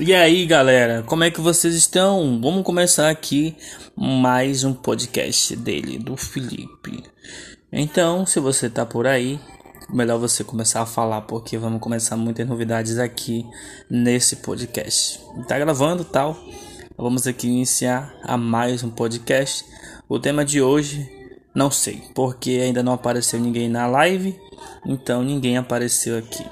E aí, galera, como é que vocês estão? Vamos começar aqui mais um podcast dele, do Felipe. Então, se você tá por aí, melhor você começar a falar, porque vamos começar muitas novidades aqui nesse podcast. Tá gravando tal? Vamos aqui iniciar a mais um podcast. O tema de hoje, não sei, porque ainda não apareceu ninguém na live, então ninguém apareceu aqui.